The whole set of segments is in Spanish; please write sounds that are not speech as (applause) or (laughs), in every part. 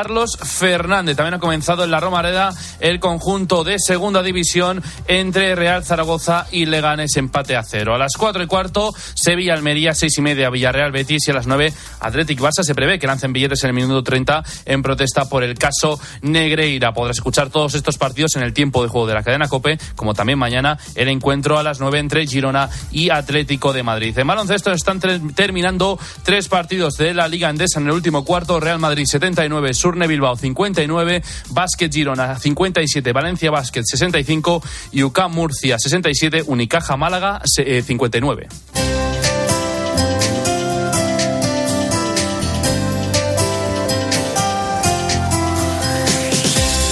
Carlos Fernández. También ha comenzado en la Romareda el conjunto de segunda división entre Real Zaragoza y Leganes empate a cero. A las cuatro y cuarto, Sevilla Almería, seis y media Villarreal Betis y a las nueve Athletic Barça se prevé que lancen billetes en el minuto 30 en protesta por el caso Negreira. Podrás escuchar todos estos partidos en el tiempo de juego de la cadena Cope, como también mañana el encuentro a las nueve entre Girona y Atlético de Madrid. En baloncesto están terminando tres partidos de la Liga Endesa en el último cuarto. Real Madrid 79, Sur Surne Bilbao 59, Basket Girona 57, Valencia Basket 65 y Murcia 67, Unicaja Málaga 59. Eh,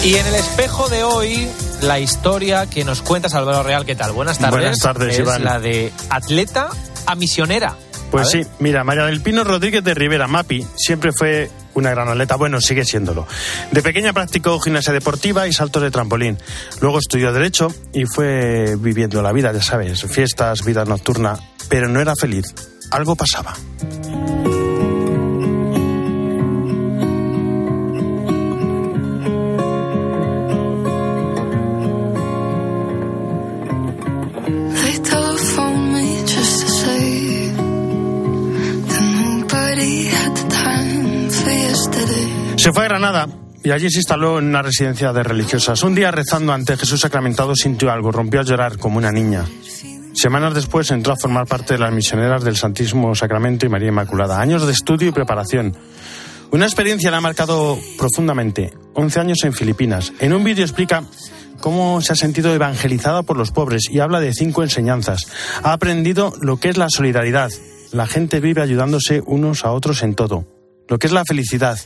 y en el espejo de hoy, la historia que nos cuentas, Álvaro Real, ¿qué tal? Buenas tardes. Buenas tardes, es la de atleta a misionera. Pues sí, mira, María del Pino Rodríguez de Rivera, Mapi, siempre fue una gran atleta, bueno, sigue siéndolo. De pequeña practicó gimnasia deportiva y saltos de trampolín. Luego estudió Derecho y fue viviendo la vida, ya sabes, fiestas, vida nocturna, pero no era feliz. Algo pasaba. Se fue a Granada y allí se instaló en una residencia de religiosas. Un día rezando ante Jesús sacramentado sintió algo, rompió a llorar como una niña. Semanas después entró a formar parte de las misioneras del Santísimo Sacramento y María Inmaculada. Años de estudio y preparación. Una experiencia la ha marcado profundamente. 11 años en Filipinas. En un vídeo explica cómo se ha sentido evangelizada por los pobres y habla de cinco enseñanzas. Ha aprendido lo que es la solidaridad. La gente vive ayudándose unos a otros en todo lo que es la felicidad,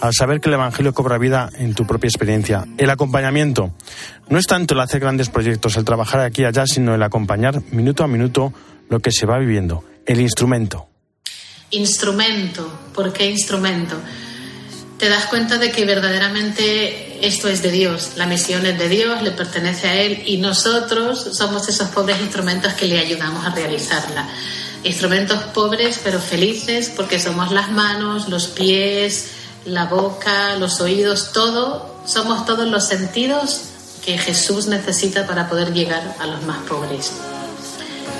al saber que el Evangelio cobra vida en tu propia experiencia. El acompañamiento. No es tanto el hacer grandes proyectos, el trabajar aquí y allá, sino el acompañar minuto a minuto lo que se va viviendo. El instrumento. Instrumento. ¿Por qué instrumento? Te das cuenta de que verdaderamente esto es de Dios, la misión es de Dios, le pertenece a Él y nosotros somos esos pobres instrumentos que le ayudamos a realizarla instrumentos pobres pero felices porque somos las manos, los pies, la boca, los oídos, todo, somos todos los sentidos que Jesús necesita para poder llegar a los más pobres.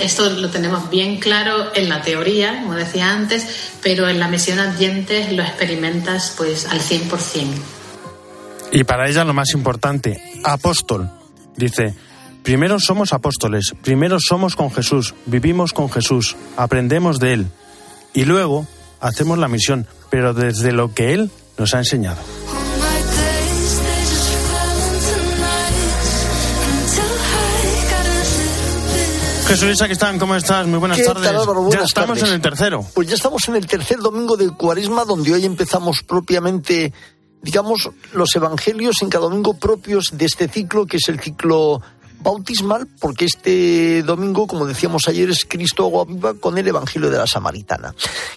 Esto lo tenemos bien claro en la teoría, como decía antes, pero en la misión adyentes lo experimentas pues al 100%. Y para ella lo más importante, apóstol. Dice, Primero somos apóstoles, primero somos con Jesús, vivimos con Jesús, aprendemos de Él y luego hacemos la misión, pero desde lo que Él nos ha enseñado. Jesús están? ¿cómo estás? Muy buenas tardes. ya estamos en el tercero. Pues ya estamos en el tercer domingo del Cuaresma, donde hoy empezamos propiamente, digamos, los evangelios en cada domingo propios de este ciclo, que es el ciclo bautismal porque este domingo, como decíamos ayer, es Cristo agua viva con el Evangelio de la Samaritana.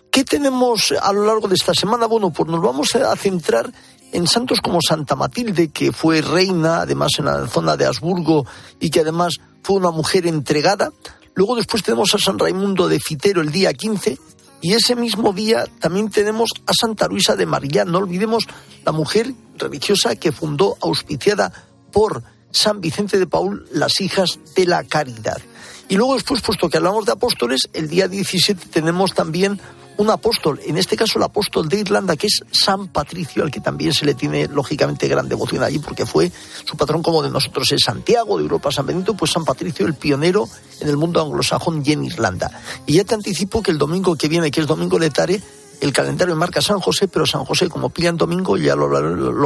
¿Qué tenemos a lo largo de esta semana? Bueno, pues nos vamos a centrar en santos como Santa Matilde, que fue reina, además en la zona de Habsburgo, y que además fue una mujer entregada. Luego después tenemos a San Raimundo de Fitero el día 15, y ese mismo día también tenemos a Santa Luisa de María. No olvidemos la mujer religiosa que fundó, auspiciada por San Vicente de Paul, las hijas de la caridad. Y luego después, puesto que hablamos de apóstoles, el día 17 tenemos también un apóstol, en este caso el apóstol de Irlanda, que es San Patricio, al que también se le tiene lógicamente gran devoción allí, porque fue su patrón como de nosotros es Santiago, de Europa, San Benito, pues San Patricio, el pionero en el mundo anglosajón y en Irlanda. Y ya te anticipo que el domingo que viene, que es domingo de Tare, el calendario marca San José, pero San José, como pillan domingo, ya lo,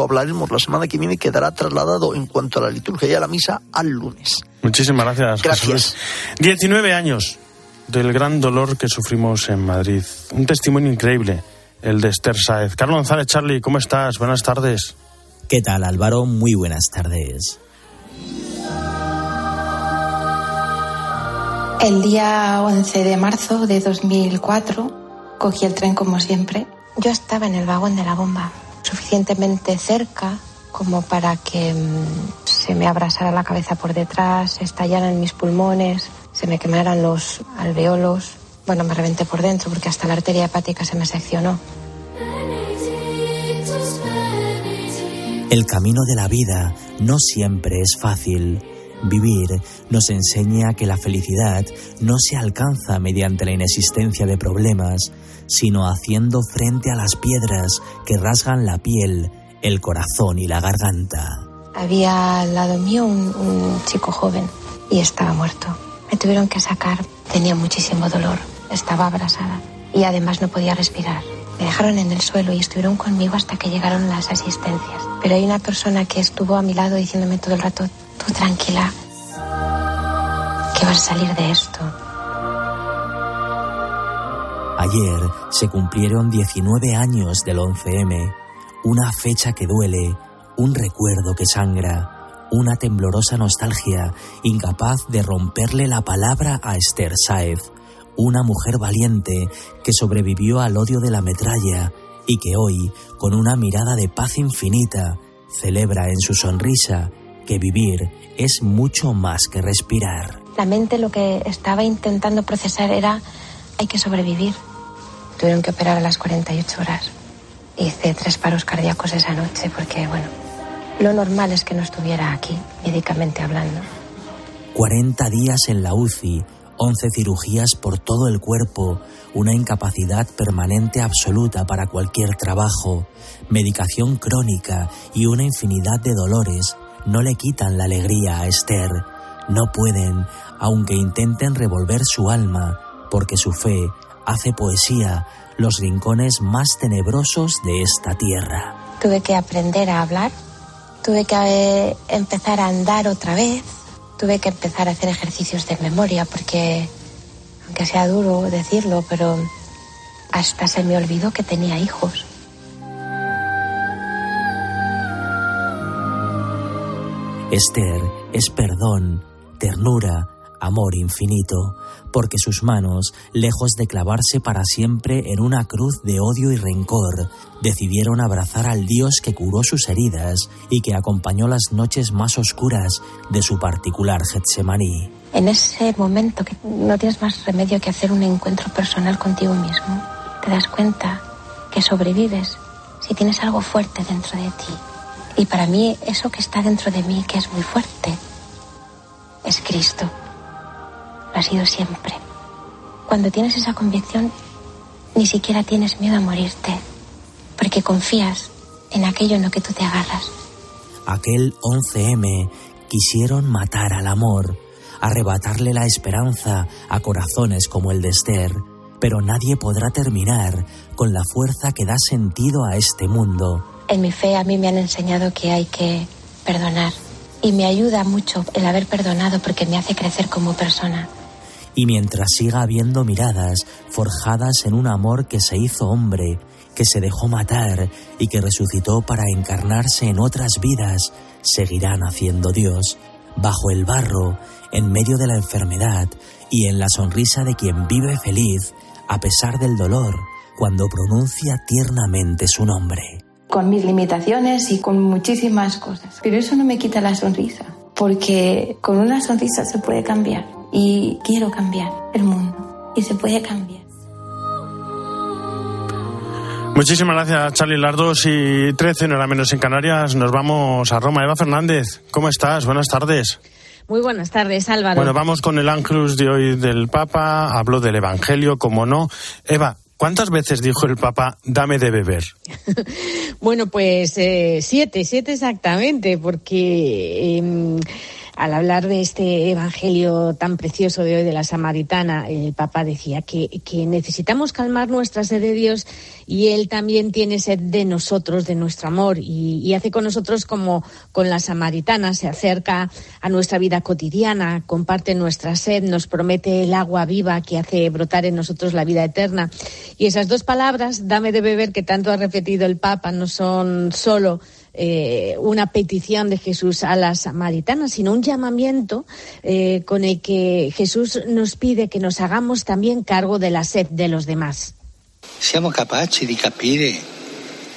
hablaremos la semana que viene, quedará trasladado en cuanto a la liturgia y a la misa al lunes. Muchísimas gracias. Gracias. 19 años del gran dolor que sufrimos en Madrid. Un testimonio increíble, el de Esther Saez. Carlos González, Charlie, ¿cómo estás? Buenas tardes. ¿Qué tal, Álvaro? Muy buenas tardes. El día 11 de marzo de 2004 Cogí el tren como siempre. Yo estaba en el vagón de la bomba, suficientemente cerca como para que mm, se me abrasara la cabeza por detrás, estallaran mis pulmones, se me quemaran los alveolos. Bueno, me reventé por dentro porque hasta la arteria hepática se me seccionó. El camino de la vida no siempre es fácil. Vivir nos enseña que la felicidad no se alcanza mediante la inexistencia de problemas, sino haciendo frente a las piedras que rasgan la piel, el corazón y la garganta. Había al lado mío un, chico joven y estaba muerto. Me tuvieron que sacar, tenía muchísimo dolor, estaba abrasada y además no podía respirar. Me dejaron en el suelo y estuvieron conmigo hasta que llegaron las asistencias. Pero hay una persona que estuvo a mi lado diciéndome todo el rato, tú tranquila, que vas a salir de esto. Ayer se cumplieron 19 años del 11M, una fecha que duele, un recuerdo que sangra, una temblorosa nostalgia incapaz de romperle la palabra a Esther Saez, una mujer valiente que sobrevivió al odio de la metralla y que hoy, con una mirada de paz infinita, celebra en su sonrisa que vivir es mucho más que respirar. La mente lo que estaba intentando procesar era hay que sobrevivir. Tuvieron que operar a las 48 horas. Hice tres paros cardíacos esa noche porque, bueno, lo normal es que no estuviera aquí, médicamente hablando. 40 días en la UCI, 11 cirugías por todo el cuerpo, una incapacidad permanente absoluta para cualquier trabajo, medicación crónica y una infinidad de dolores no le quitan la alegría a Esther. No pueden, aunque intenten revolver su alma, porque su fe hace poesía los rincones más tenebrosos de esta tierra. Tuve que aprender a hablar, tuve que eh, empezar a andar otra vez, tuve que empezar a hacer ejercicios de memoria porque, aunque sea duro decirlo, pero hasta se me olvidó que tenía hijos. Esther es perdón, ternura, amor infinito, porque sus manos, lejos de clavarse para siempre en una cruz de odio y rencor, decidieron abrazar al Dios que curó sus heridas y que acompañó las noches más oscuras de su particular Getsemaní. En ese momento que no tienes más remedio que hacer un encuentro personal contigo mismo, te das cuenta que sobrevives si tienes algo fuerte dentro de ti. Y para mí eso que está dentro de mí, que es muy fuerte, es Cristo. Ha sido siempre. Cuando tienes esa convicción, ni siquiera tienes miedo a morirte, porque confías en aquello en lo que tú te agarras. Aquel 11M quisieron matar al amor, arrebatarle la esperanza a corazones como el de Esther, pero nadie podrá terminar con la fuerza que da sentido a este mundo. En mi fe a mí me han enseñado que hay que perdonar y me ayuda mucho el haber perdonado porque me hace crecer como persona. Y mientras siga habiendo miradas forjadas en un amor que se hizo hombre, que se dejó matar y que resucitó para encarnarse en otras vidas, seguirán haciendo Dios, bajo el barro, en medio de la enfermedad y en la sonrisa de quien vive feliz, a pesar del dolor, cuando pronuncia tiernamente su nombre con mis limitaciones y con muchísimas cosas. Pero eso no me quita la sonrisa, porque con una sonrisa se puede cambiar. Y quiero cambiar el mundo. Y se puede cambiar. Muchísimas gracias, Charlie. Las dos y trece, no era menos en Canarias. Nos vamos a Roma. Eva Fernández, ¿cómo estás? Buenas tardes. Muy buenas tardes, Álvaro. Bueno, vamos con el Angelus de hoy del Papa. Habló del Evangelio, como no. Eva, ¿Cuántas veces dijo el Papa, dame de beber? (laughs) bueno, pues eh, siete, siete exactamente, porque eh, al hablar de este Evangelio tan precioso de hoy de la Samaritana, el Papa decía que, necesitamos calmar nuestra sed de Dios y Él también tiene sed de nosotros, de nuestro amor, y, y hace con nosotros como con la Samaritana, se acerca a nuestra vida cotidiana, comparte nuestra sed, nos promete el agua viva que hace brotar en nosotros la vida eterna. Y esas dos palabras, dame de beber, que tanto ha repetido el Papa, no son solo eh, una petición de Jesús a la samaritana, sino un llamamiento eh, con el que Jesús nos pide que nos hagamos también cargo de la sed de los demás. Somos capaces de capire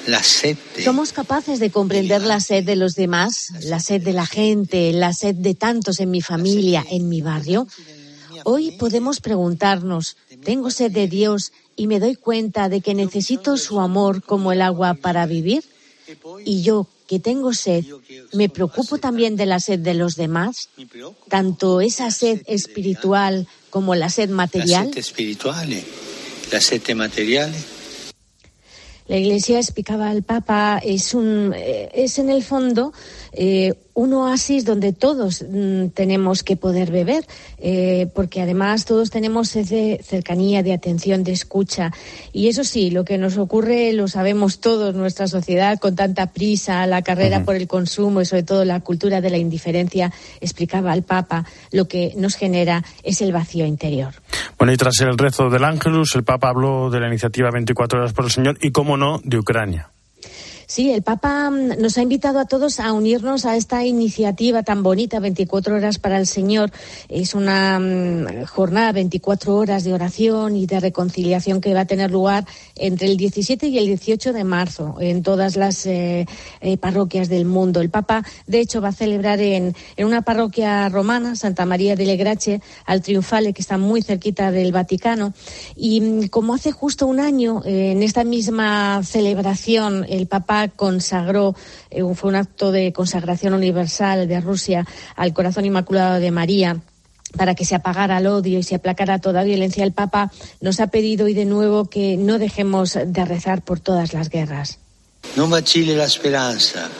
la sed. Somos capaces de comprender la sed de los demás, la sed de la gente, la sed de tantos en mi familia, en mi barrio. Hoy podemos preguntarnos, ¿tengo sed de Dios y me doy cuenta de que necesito su amor como el agua para vivir? Y yo, que tengo sed, ¿me preocupo también de la sed de los demás? Tanto esa sed espiritual como la sed material. La sed espiritual, la sed material. La Iglesia explicaba al Papa es un eh, es en el fondo eh, un oasis donde todos mm, tenemos que poder beber, eh, porque además todos tenemos ese cercanía, de atención, de escucha. Y eso sí, lo que nos ocurre lo sabemos todos, nuestra sociedad con tanta prisa, la carrera por el consumo y sobre todo la cultura de la indiferencia, explicaba al Papa, lo que nos genera es el vacío interior. Bueno, y tras el rezo del Ángelus, el Papa habló de la iniciativa 24 horas por el Señor y, cómo no, de Ucrania. Sí, el Papa mm, nos ha invitado a todos a unirnos a esta iniciativa tan bonita, 24 horas para el Señor. Es una mm, jornada, 24 horas de oración y de reconciliación que va a tener lugar entre el 17 y el 18 de marzo en todas las eh, eh, parroquias del mundo. El Papa, de hecho, va a celebrar en, una parroquia romana, Santa María de Legrache, al Triunfale, que está muy cerquita del Vaticano. Y mm, como hace justo un año, eh, en esta misma celebración, el Papa consagró, eh, fue un acto de consagración universal de Rusia al corazón inmaculado de María para que se apagara el odio y se aplacara toda violencia, el Papa nos ha pedido hoy de nuevo que no dejemos de rezar por todas las guerras. No vacile la esperanza.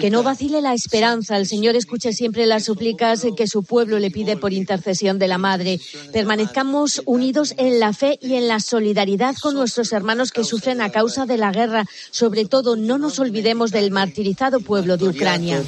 Que no vacile la esperanza. El Señor escuche siempre las súplicas que su pueblo le pide por intercesión de la Madre. Permanezcamos unidos en la fe y en la solidaridad con nuestros hermanos que sufren a causa de la guerra. Sobre todo, no nos olvidemos del martirizado pueblo de Ucrania.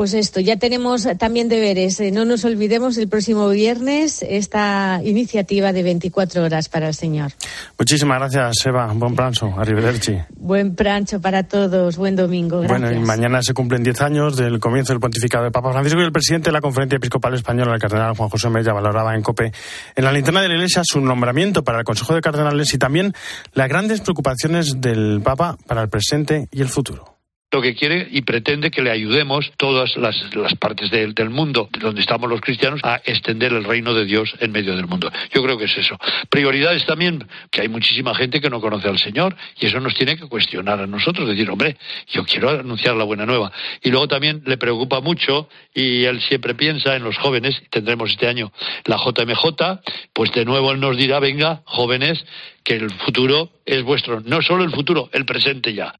Pues esto, ya tenemos también deberes. Eh, no nos olvidemos el próximo viernes esta iniciativa de 24 horas para el Señor. Muchísimas gracias, Eva. Buen pranzo. Arrivederci. Buen prancho para todos. Buen domingo. Gracias. Bueno, y mañana se cumplen 10 años del comienzo del pontificado de Papa Francisco y el presidente de la Conferencia Episcopal Española, el cardenal Juan José Mella, valoraba en COPE en la linterna de la Iglesia su nombramiento para el Consejo de Cardenales y también las grandes preocupaciones del Papa para el presente y el futuro lo que quiere y pretende que le ayudemos todas las, partes del mundo donde estamos los cristianos a extender el reino de Dios en medio del mundo. Yo creo que es eso. Prioridades también, que hay muchísima gente que no conoce al Señor y eso nos tiene que cuestionar a nosotros, decir, hombre, yo quiero anunciar la buena nueva. Y luego también le preocupa mucho y él siempre piensa en los jóvenes, tendremos este año la JMJ, pues de nuevo él nos dirá, venga, jóvenes, que el futuro es vuestro, no solo el futuro, el presente ya.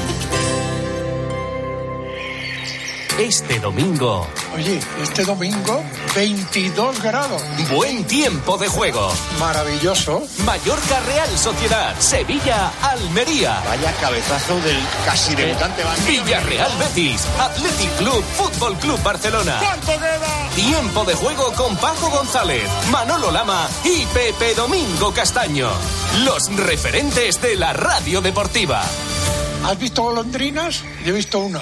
Este domingo. Oye, este domingo 22 grados. Buen tiempo de juego. Maravilloso. Mallorca Real Sociedad. Sevilla Almería. Vaya cabezazo del casi debutante Villarreal Betis. Athletic Club Fútbol Club Barcelona. ¿Cuánto queda? Tiempo de juego con Paco González, Manolo Lama y Pepe Domingo Castaño. Los referentes de la radio deportiva. ¿Has visto golondrinas? Yo he visto una.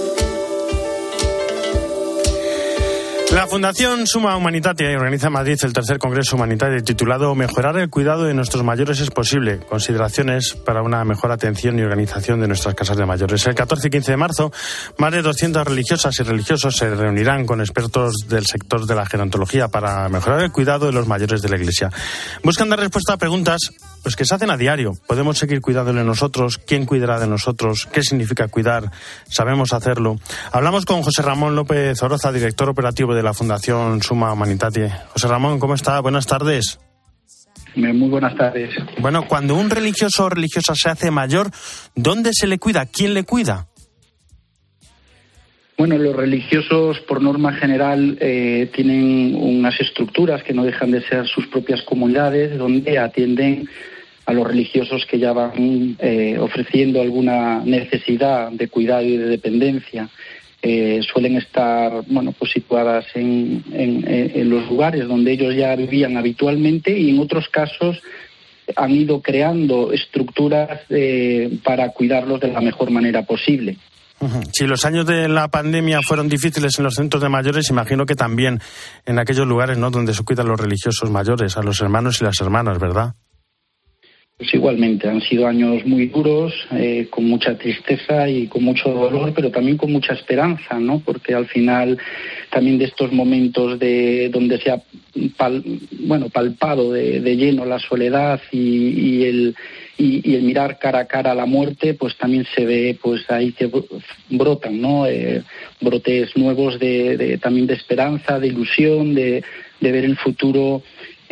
La Fundación Suma Humanitatia organiza en Madrid el tercer Congreso Humanitario titulado Mejorar el cuidado de nuestros mayores es posible. Consideraciones para una mejor atención y organización de nuestras casas de mayores. El 14 y 15 de marzo, más de 200 religiosas y religiosos se reunirán con expertos del sector de la gerontología para mejorar el cuidado de los mayores de la Iglesia. Buscan dar respuesta a preguntas pues que se hacen a diario. Podemos seguir cuidando de nosotros. ¿Quién cuidará de nosotros? ¿Qué significa cuidar? ¿Sabemos hacerlo? Hablamos con José Ramón López Oroza, director operativo de la Fundación Suma Humanitate. José Ramón, ¿cómo está? Buenas tardes. Muy buenas tardes. Bueno, cuando un religioso o religiosa se hace mayor, ¿dónde se le cuida? ¿Quién le cuida? Bueno, los religiosos, por norma general, eh, tienen unas estructuras que no dejan de ser sus propias comunidades, donde atienden a los religiosos que ya van eh, ofreciendo alguna necesidad de cuidado y de dependencia. Eh, suelen estar bueno, pues situadas en, en, los lugares donde ellos ya vivían habitualmente y en otros casos han ido creando estructuras para cuidarlos de la mejor manera posible. Si los años de la pandemia fueron difíciles en los centros de mayores, imagino que también en aquellos lugares ¿no? donde se cuidan los religiosos mayores, a los hermanos y las hermanas, ¿verdad? Pues igualmente, han sido años muy duros, eh, con mucha tristeza y con mucho dolor, pero también con mucha esperanza, ¿no? Porque al final también de estos momentos de donde se ha bueno palpado de, lleno la soledad y, el y, el mirar cara a cara a la muerte, pues también se ve, pues ahí que brotan, ¿no? Eh, brotes nuevos de, también de esperanza, de ilusión, de, de ver el futuro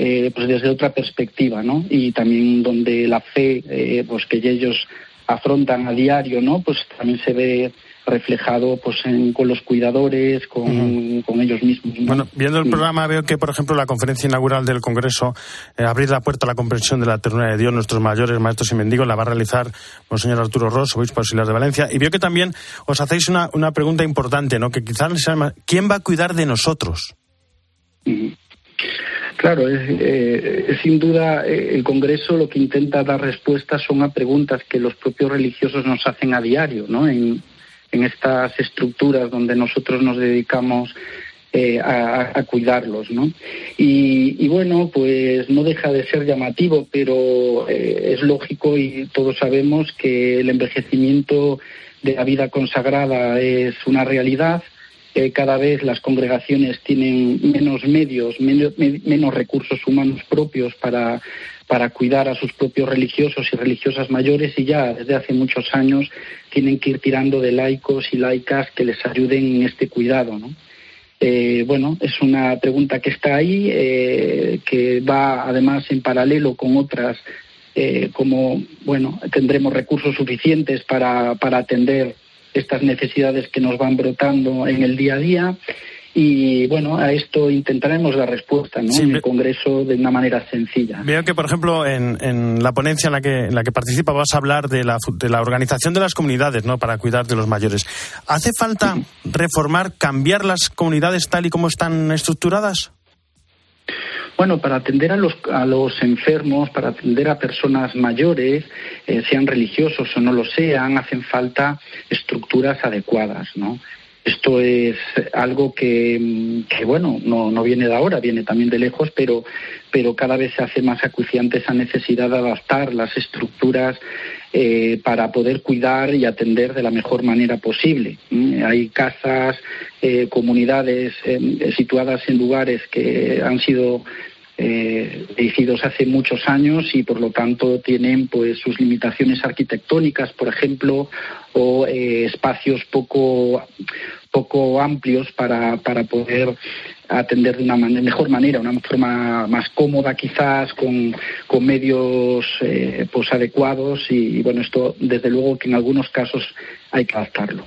eh, pues desde otra perspectiva, ¿no? Y también donde la fe, eh, pues que ellos afrontan a diario, ¿no? Pues también se ve reflejado pues con los cuidadores, con, ellos mismos. Bueno, viendo el programa veo que, por ejemplo, la conferencia inaugural del Congreso, eh, Abrir la puerta a la comprensión de la ternura de Dios, nuestros mayores maestros y mendigos, la va a realizar Monseñor Arturo Ross, obispo auxiliar de Valencia. Y veo que también os hacéis una, una pregunta importante, ¿no? Que quizás ¿quién va a cuidar de nosotros? Claro, eh, sin duda eh, el Congreso lo que intenta dar respuestas son a preguntas que los propios religiosos nos hacen a diario, ¿no? En, estas estructuras donde nosotros nos dedicamos eh, a, cuidarlos, ¿no? Y, bueno, pues no deja de ser llamativo, pero es lógico y todos sabemos que el envejecimiento de la vida consagrada es una realidad cada vez las congregaciones tienen menos medios, menos, recursos humanos propios para, para cuidar a sus propios religiosos y religiosas mayores y ya desde hace muchos años tienen que ir tirando de laicos y laicas que les ayuden en este cuidado. ¿no? Eh, bueno, es una pregunta que está ahí, eh, que va además en paralelo con otras, eh, como, bueno, tendremos recursos suficientes para, para atender estas necesidades que nos van brotando en el día a día. Y bueno, a esto intentaremos dar respuesta ¿no? en el Congreso de una manera sencilla. Veo que, por ejemplo, en, la ponencia en la que, en la que participa vas a hablar de la, de la organización de las comunidades ¿no? para cuidar de los mayores. ¿Hace falta reformar, cambiar las comunidades tal y como están estructuradas? Bueno, para atender a los, a los enfermos, para atender a personas mayores, eh, sean religiosos o no lo sean, hacen falta estructuras adecuadas, ¿no? Esto es algo que, bueno, no, viene de ahora, viene también de lejos, pero, pero cada vez se hace más acuciante esa necesidad de adaptar las estructuras eh, para poder cuidar y atender de la mejor manera posible. Hay casas, eh, comunidades situadas en lugares que han sido eh, hace muchos años y por lo tanto tienen pues sus limitaciones arquitectónicas, por ejemplo, o eh, espacios poco poco amplios para, para poder atender de una mejor manera, una forma más cómoda quizás, con, con medios eh, pues adecuados y, bueno, esto desde luego que en algunos casos hay que adaptarlo.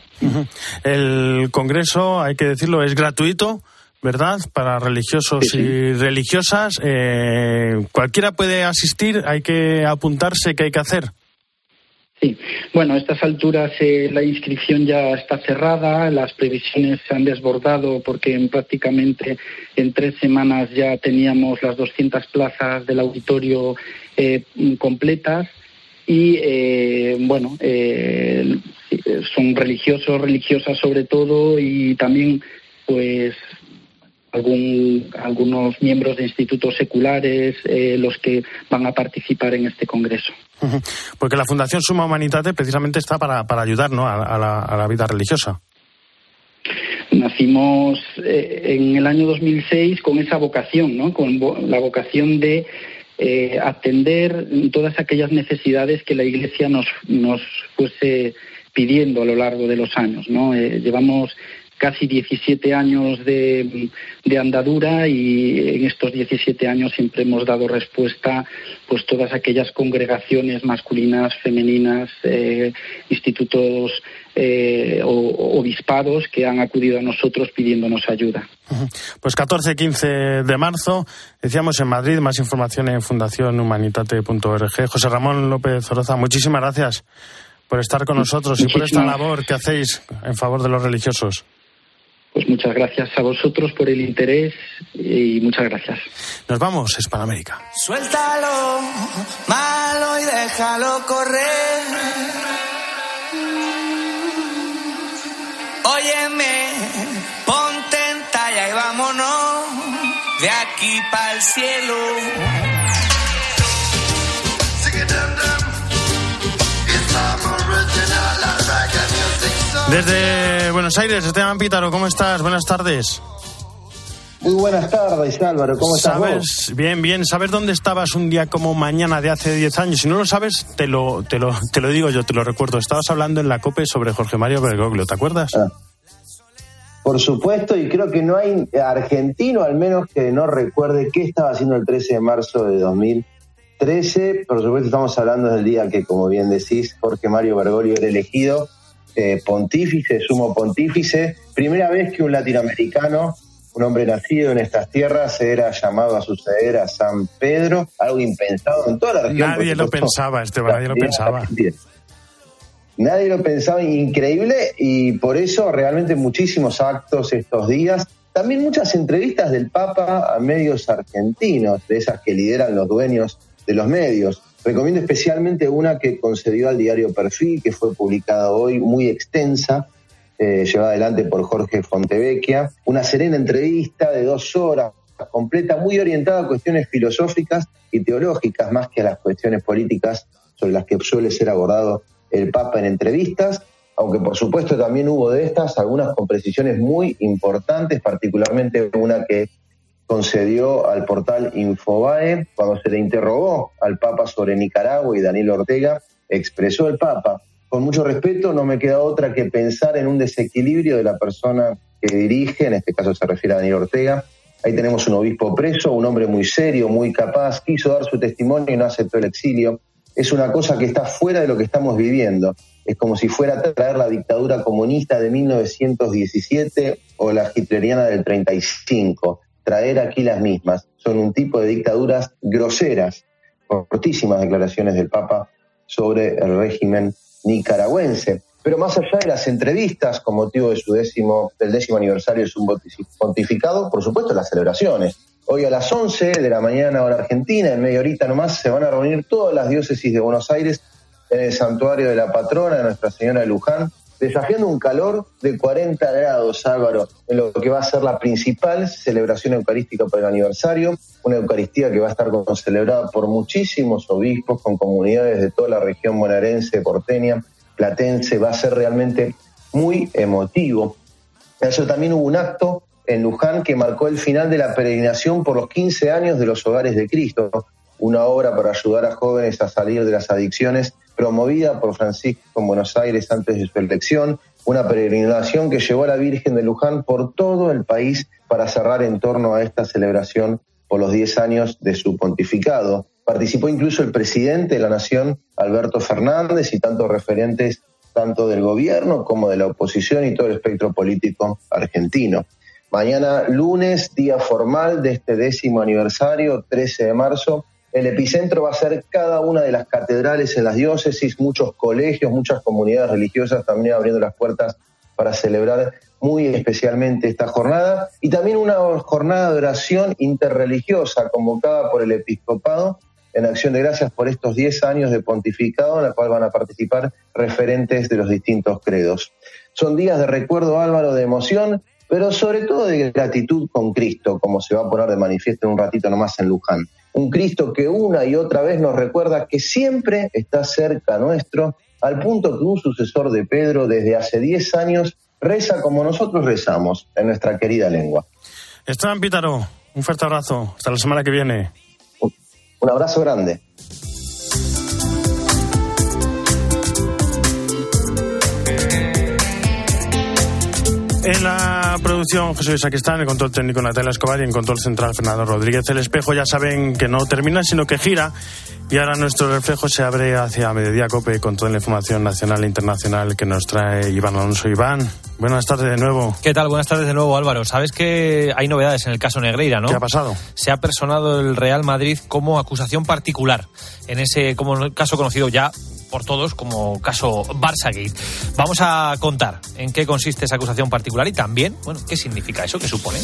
El Congreso, hay que decirlo, es gratuito. ¿Verdad? Para religiosos y religiosas. Eh, cualquiera puede asistir, hay que apuntarse, ¿qué hay que hacer? Sí, bueno, a estas alturas eh, la inscripción ya está cerrada, las previsiones se han desbordado porque en prácticamente en tres semanas ya teníamos las 200 plazas del auditorio eh, completas y bueno, son religiosos, religiosas sobre todo y también pues algún, algunos miembros de institutos seculares eh, los que van a participar en este congreso. Porque la Fundación Suma Humanitate precisamente está para, para ayudar ¿no? a, la, vida religiosa. Nacimos eh, en el año 2006 con esa vocación, ¿no? con la vocación de eh, atender todas aquellas necesidades que la Iglesia nos, nos fuese pidiendo a lo largo de los años. ¿no? llevamos casi 17 años de, andadura y en estos 17 años siempre hemos dado respuesta pues todas aquellas congregaciones masculinas, femeninas, eh, institutos eh, o obispados que han acudido a nosotros pidiéndonos ayuda. Pues 14-15 de marzo, decíamos en Madrid, más información en fundacionhumanitate.org. José Ramón López Oroza, muchísimas gracias por estar con nosotros y por esta labor que hacéis en favor de los religiosos. Pues muchas gracias a vosotros por el interés y muchas gracias. Nos vamos, Hispanoamérica. Suéltalo, malo y déjalo correr. Óyeme, ponte en talla y vámonos de aquí para el cielo. Desde Buenos Aires, Esteban Pítaro, ¿cómo estás? Buenas tardes. Muy buenas tardes, Álvaro. ¿Cómo estás ¿Sabes? vos? Bien, bien. ¿Sabes dónde estabas un día como mañana de hace 10 años? Si no lo sabes, te lo, te lo, te lo digo yo, te lo recuerdo. Estabas hablando en la COPE sobre Jorge Mario Bergoglio, ¿te acuerdas? Ah. Por supuesto, y creo que no hay argentino al menos que no recuerde qué estaba haciendo el 13 de marzo de 2013. Por supuesto, estamos hablando del día que, como bien decís, Jorge Mario Bergoglio era elegido eh, pontífice, sumo pontífice. Primera vez que un latinoamericano, un hombre nacido en estas tierras, era llamado a suceder a San Pedro, algo impensado en toda la región. Nadie lo pensaba, Esteban, nadie lo pensaba. Nadie lo pensaba, increíble, y por eso realmente muchísimos actos estos días. También muchas entrevistas del Papa a medios argentinos, de esas que lideran los dueños de los medios. Recomiendo especialmente una que concedió al diario Perfil, que fue publicada hoy, muy extensa, eh, llevada adelante por Jorge Fontevecchia. Una serena entrevista de dos horas, completa, muy orientada a cuestiones filosóficas y teológicas, más que a las cuestiones políticas sobre las que suele ser abordado el Papa en entrevistas, aunque por supuesto también hubo de estas algunas con precisiones muy importantes, particularmente una que concedió al portal Infobae cuando se le interrogó al Papa sobre Nicaragua y Daniel Ortega, expresó el Papa, con mucho respeto no me queda otra que pensar en un desequilibrio de la persona que dirige, en este caso se refiere a Daniel Ortega. Ahí tenemos un obispo preso, un hombre muy serio, muy capaz, quiso dar su testimonio y no aceptó el exilio es una cosa que está fuera de lo que estamos viviendo. Es como si fuera a traer la dictadura comunista de 1917 o la hitleriana del 35, traer aquí las mismas. Son un tipo de dictaduras groseras, cortísimas declaraciones del Papa sobre el régimen nicaragüense. Pero más allá de las entrevistas con motivo de su décimo, del décimo aniversario de su pontificado, por supuesto las celebraciones. Hoy a las 11 de la mañana hora argentina, en media horita nomás, se van a reunir todas las diócesis de Buenos Aires en el santuario de la patrona de Nuestra Señora de Luján, desafiando un calor de 40 grados, Álvaro, en lo que va a ser la principal celebración eucarística por el aniversario, una Eucaristía que va a estar celebrada por muchísimos obispos, con comunidades de toda la región bonaerense, porteña, platense, va a ser realmente muy emotivo. También hubo un acto en Luján que marcó el final de la peregrinación por los 15 años de los hogares de Cristo, una obra para ayudar a jóvenes a salir de las adicciones, promovida por Francisco en Buenos Aires antes de su elección, una peregrinación que llevó a la Virgen de Luján por todo el país para cerrar en torno a esta celebración por los 10 años de su pontificado. Participó incluso el presidente de la Nación, Alberto Fernández, y tantos referentes tanto del gobierno como de la oposición y todo el espectro político argentino. Mañana lunes, día formal de este décimo aniversario, 13 de marzo. El epicentro va a ser cada una de las catedrales en las diócesis, muchos colegios, muchas comunidades religiosas también abriendo las puertas para celebrar muy especialmente esta jornada y también una jornada de oración interreligiosa convocada por el episcopado en acción de gracias por estos 10 años de pontificado en la cual van a participar referentes de los distintos credos. Son días de recuerdo, Álvaro, de emoción, pero sobre todo de gratitud con Cristo, como se va a poner de manifiesto en un ratito nomás en Luján. Un Cristo que una y otra vez nos recuerda que siempre está cerca nuestro, al punto que un sucesor de Pedro desde hace 10 años reza como nosotros rezamos en nuestra querida lengua. Esteban Pítaro, un fuerte abrazo. Hasta la semana que viene. Un abrazo grande. En la producción José Luis Aquistán, en el control técnico Natalia Escobar y en control central Fernando Rodríguez. El espejo ya saben que no termina, sino que gira. Y ahora nuestro reflejo se abre hacia Mediodía Cope con toda la información nacional e internacional que nos trae Iván Alonso. Iván, buenas tardes de nuevo. ¿Qué tal? Buenas tardes de nuevo, Álvaro. Sabes que hay novedades en el caso Negreira, ¿no? ¿Qué ha pasado? Se ha personado el Real Madrid como acusación particular en ese como caso conocido ya por todos como caso Barçagate. Vamos a contar en qué consiste esa acusación particular y también, bueno, qué significa eso, qué supone.